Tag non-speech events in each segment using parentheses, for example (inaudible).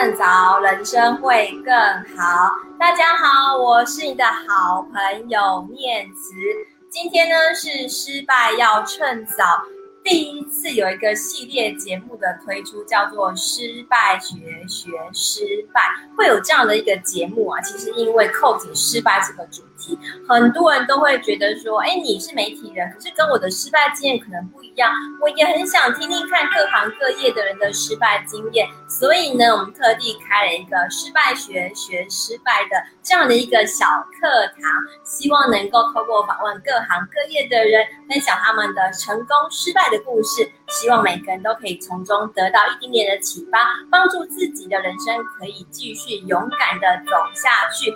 趁早，人生会更好。大家好，我是你的好朋友念慈。今天呢是失败要趁早。第一次有一个系列节目的推出，叫做“失败学学失败”，会有这样的一个节目啊。其实因为扣紧失败这个主题，很多人都会觉得说：“哎，你是媒体人，可是跟我的失败经验可能不一样。”我也很想听听看各行各业的人的失败经验，所以呢，我们特地开了一个“失败学学失败”的这样的一个小课堂，希望能够透过访问各行各业的人，分享他们的成功、失败的。故事，希望每个人都可以从中得到一点点的启发，帮助自己的人生可以继续勇敢的走下去。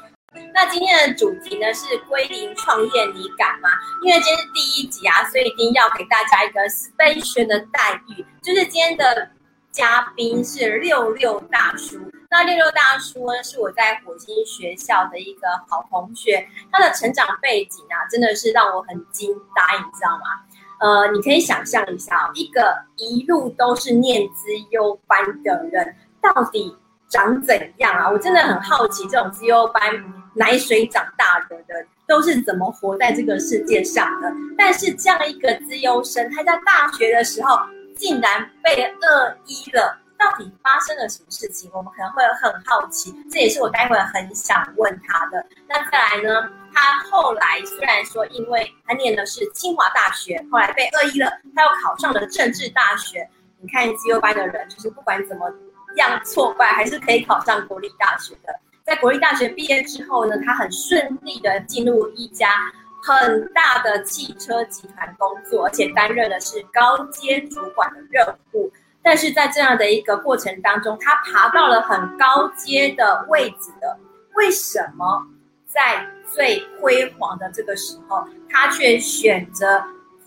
那今天的主题呢是归零创业，你敢吗？因为今天是第一集啊，所以一定要给大家一个 special 的待遇，就是今天的嘉宾是六六大叔。那六六大叔呢是我在火星学校的一个好同学，他的成长背景啊真的是让我很惊呆，你知道吗？呃，你可以想象一下，一个一路都是念资优班的人，到底长怎样啊？我真的很好奇，这种资优班奶水长大的人都是怎么活在这个世界上的？但是这样一个资优生，他在大学的时候竟然被二一了。到底发生了什么事情？我们可能会很好奇，这也是我待会很想问他的。那再来呢？他后来虽然说，因为他念的是清华大学，后来被恶意了，他又考上了政治大学。你看资优班的人，就是不管怎么样挫败，还是可以考上国立大学的。在国立大学毕业之后呢，他很顺利的进入一家很大的汽车集团工作，而且担任的是高阶主管的任务。但是在这样的一个过程当中，他爬到了很高阶的位置的，为什么在最辉煌的这个时候，他却选择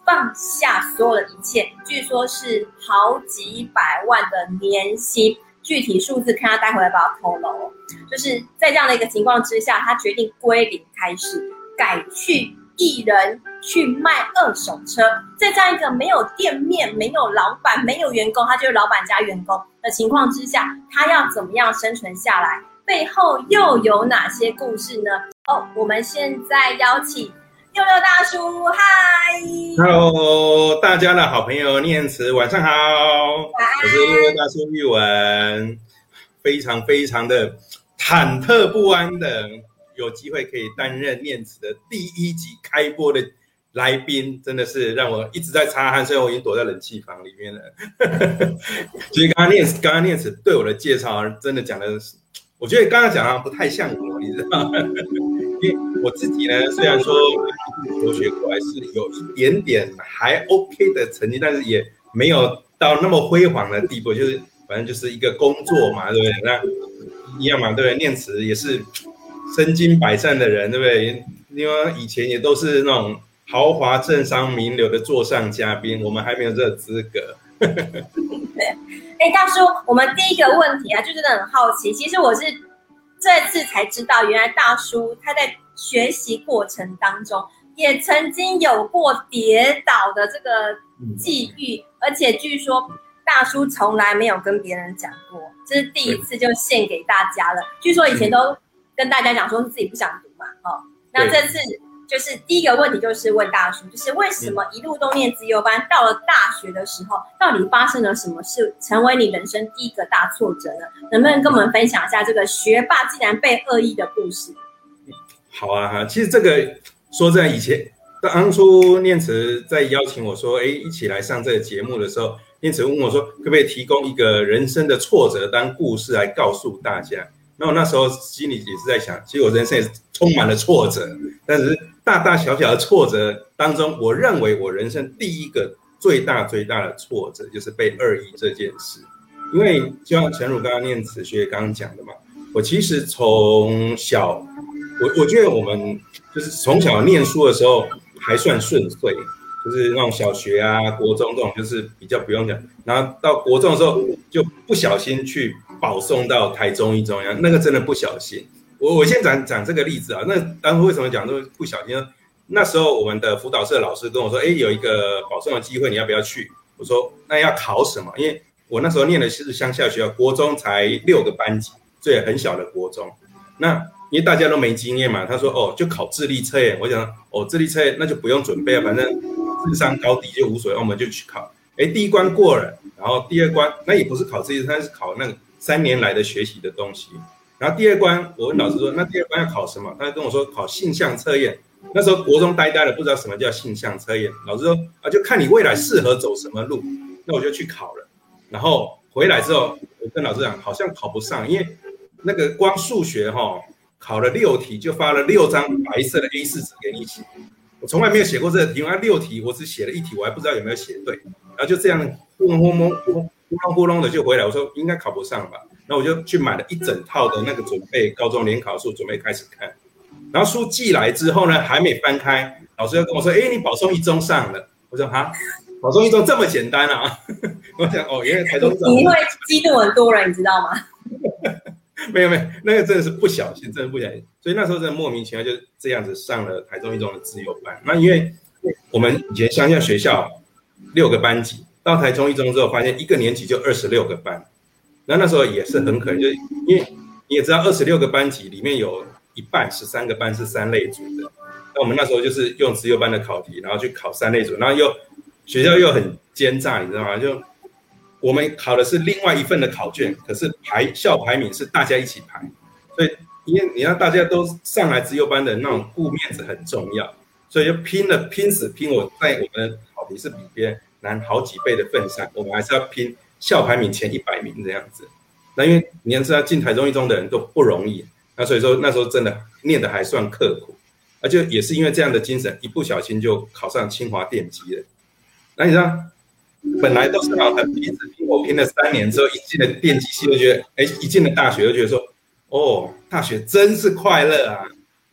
放下所有的一切？据说是好几百万的年薪，具体数字看他待会儿要不要透露。就是在这样的一个情况之下，他决定归零开始，改去。一人去卖二手车，在这样一个没有店面、没有老板、没有员工，他就是老板加员工的情况之下，他要怎么样生存下来？背后又有哪些故事呢？哦，我们现在邀请六六大叔，嗨，Hello，大家的好朋友念慈，晚上好，我是六六大叔玉文，非常非常的忐忑不安的。有机会可以担任念慈的第一集开播的来宾，真的是让我一直在擦汗，所以我已经躲在冷气房里面了。(laughs) 其实刚刚念慈，刚刚念慈对我的介绍，真的讲的是，我觉得刚刚讲的不太像我，你知道吗？(laughs) 因为我自己呢，虽然说留学过来是有一点点还 OK 的成绩，但是也没有到那么辉煌的地步，就是反正就是一个工作嘛，对不对？那一样嘛，对不对？念慈也是。身经百战的人，对不对？因为以前也都是那种豪华政商名流的座上嘉宾，我们还没有这个资格。(laughs) 对，哎，大叔，我们第一个问题啊，就真的很好奇。其实我是这次才知道，原来大叔他在学习过程当中，也曾经有过跌倒的这个际遇，嗯、而且据说大叔从来没有跟别人讲过，这是第一次就献给大家了。据说以前都。跟大家讲说是自己不想读嘛，哦，那这次就是第一个问题，就是问大叔，就是为什么一路都念资优班，到了大学的时候，到底发生了什么事，成为你人生第一个大挫折呢？能不能跟我们分享一下这个学霸竟然被恶意的故事？好啊，哈，其实这个说在以前，当初念慈在邀请我说，哎，一起来上这个节目的时候，念慈问我说，可不可以提供一个人生的挫折当故事来告诉大家？那我那时候心里也是在想，其实我人生也是充满了挫折，但是大大小小的挫折当中，我认为我人生第一个最大最大的挫折就是被二一这件事。因为就像诚如刚刚念慈学刚刚讲的嘛，我其实从小，我我觉得我们就是从小念书的时候还算顺遂，就是那种小学啊、国中这种就是比较不用讲，然后到国中的时候就不小心去。保送到台中一中央，那个真的不小心。我我先讲讲这个例子啊。那当初为什么讲说不小心呢？那时候我们的辅导社老师跟我说：“哎，有一个保送的机会，你要不要去？”我说：“那要考什么？因为我那时候念的是乡下学校，国中才六个班级，所以很小的国中。那因为大家都没经验嘛，他说哦，就考智力测验。我想哦，智力测验那就不用准备了，反正智商高低就无所谓，我们就去考。哎，第一关过了，然后第二关那也不是考智力，他是考那个三年来的学习的东西。然后第二关，我问老师说，那第二关要考什么？他就跟我说考性向测验。那时候国中呆呆的，不知道什么叫性向测验。老师说啊，就看你未来适合走什么路。那我就去考了。然后回来之后，我跟老师讲，好像考不上，因为那个光数学哈、哦，考了六题就发了六张白色的 A4 纸给你写。我从来没有写过这个题，啊，六题我只写了一题，我还不知道有没有写对。然后就这样糊弄糊弄糊弄糊弄的就回来。我说应该考不上吧。那我就去买了一整套的那个准备高中联考书，准备开始看。然后书寄来之后呢，还没翻开，老师又跟我说：“哎，你保送一中上了。”我说：“哈，保送一中这么简单啊？”我想：“哦，原来台中你会激怒很多人，你知道吗？” (laughs) 没有没有，那个真的是不小心，真的不小心。所以那时候真的莫名其妙就这样子上了台中一中的自由班。那因为我们以前乡下学校六个班级，到台中一中之后，发现一个年级就二十六个班。那那时候也是很可能，就因为你也知道，二十六个班级里面有一半十三个班是三类组的。那我们那时候就是用资优班的考题，然后去考三类组，然后又学校又很奸诈，你知道吗？就我们考的是另外一份的考卷，可是排校排名是大家一起排，所以因为你让大家都上来资优班的那种顾面子很重要，所以就拼了拼死拼我，在我们的考题是比别人难好几倍的份上，我们还是要拼。校排名前一百名这样子，那因为你要知道进台中一中的人都不容易，那所以说那时候真的念得还算刻苦，而且也是因为这样的精神，一不小心就考上清华电机了。那你知道，本来都是好很拼死拼我拼了三年之后，一进了电机系，就觉得，哎，一进了大学就觉得说，哦，大学真是快乐啊，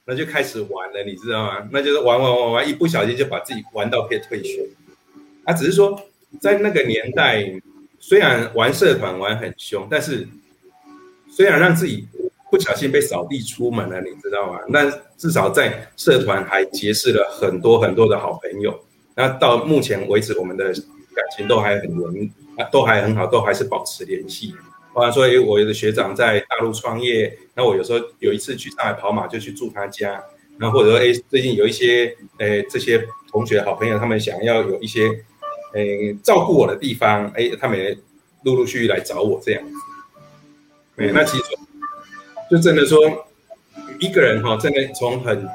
那就开始玩了，你知道吗？那就是玩玩玩玩，一不小心就把自己玩到可以退学。啊，只是说在那个年代。虽然玩社团玩很凶，但是虽然让自己不小心被扫地出门了，你知道吗？那至少在社团还结识了很多很多的好朋友。那到目前为止，我们的感情都还很浓，都还很好，都还是保持联系。包括说，诶，我有的学长在大陆创业，那我有时候有一次去上海跑马，就去住他家。然后或者说，诶，最近有一些诶这些同学好朋友，他们想要有一些。诶，照顾我的地方，诶，他们也陆陆续续来找我这样子。诶，那其实就真的说，一个人哈，真的从很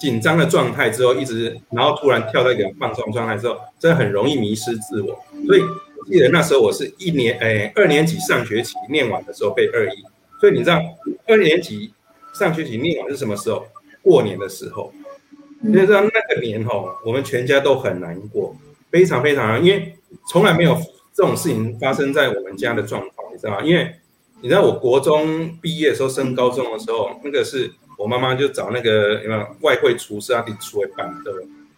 紧张的状态之后，一直然后突然跳到一个放松状态之后，真的很容易迷失自我。所以我记得那时候我是一年，诶，二年级上学期念完的时候被二一，所以你知道二年级上学期念完是什么时候？过年的时候。你知道那个年哈，我们全家都很难过。非常非常，因为从来没有这种事情发生在我们家的状况，你知道吗？因为你知道，我国中毕业的时候升高中的时候，那个是我妈妈就找那个什么外汇厨师啊，给出来办的，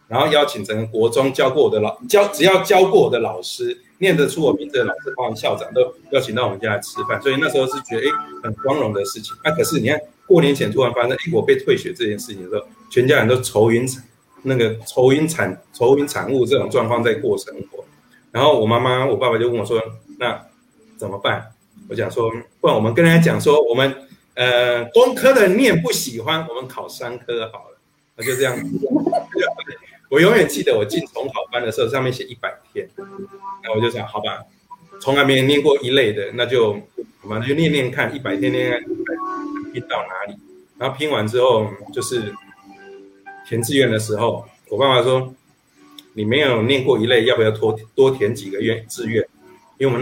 然后邀请整个国中教过我的老教，只要教过我的老师，念得出我名字的老师，包括校长都邀请到我们家来吃饭，所以那时候是觉得哎很光荣的事情。那、可是你看过年前突然发生，哎我被退学这件事情的时候，全家人都愁云惨。那个愁云惨愁云惨雾这种状况在过生活，然后我妈妈我爸爸就问我说：“那怎么办？”我讲说：“不然我们跟人家讲说，我们呃工科的念不喜欢，我们考商科好了。”那就这样子。(laughs) 我永远记得我进重考班的时候，上面写一百天，那我就想，好吧，从来没有念过一类的，那就我们就念念看，一百天念念拼到哪里，然后拼完之后就是。填志愿的时候，我爸爸说：“你没有念过一类，要不要多多填几个愿志愿？”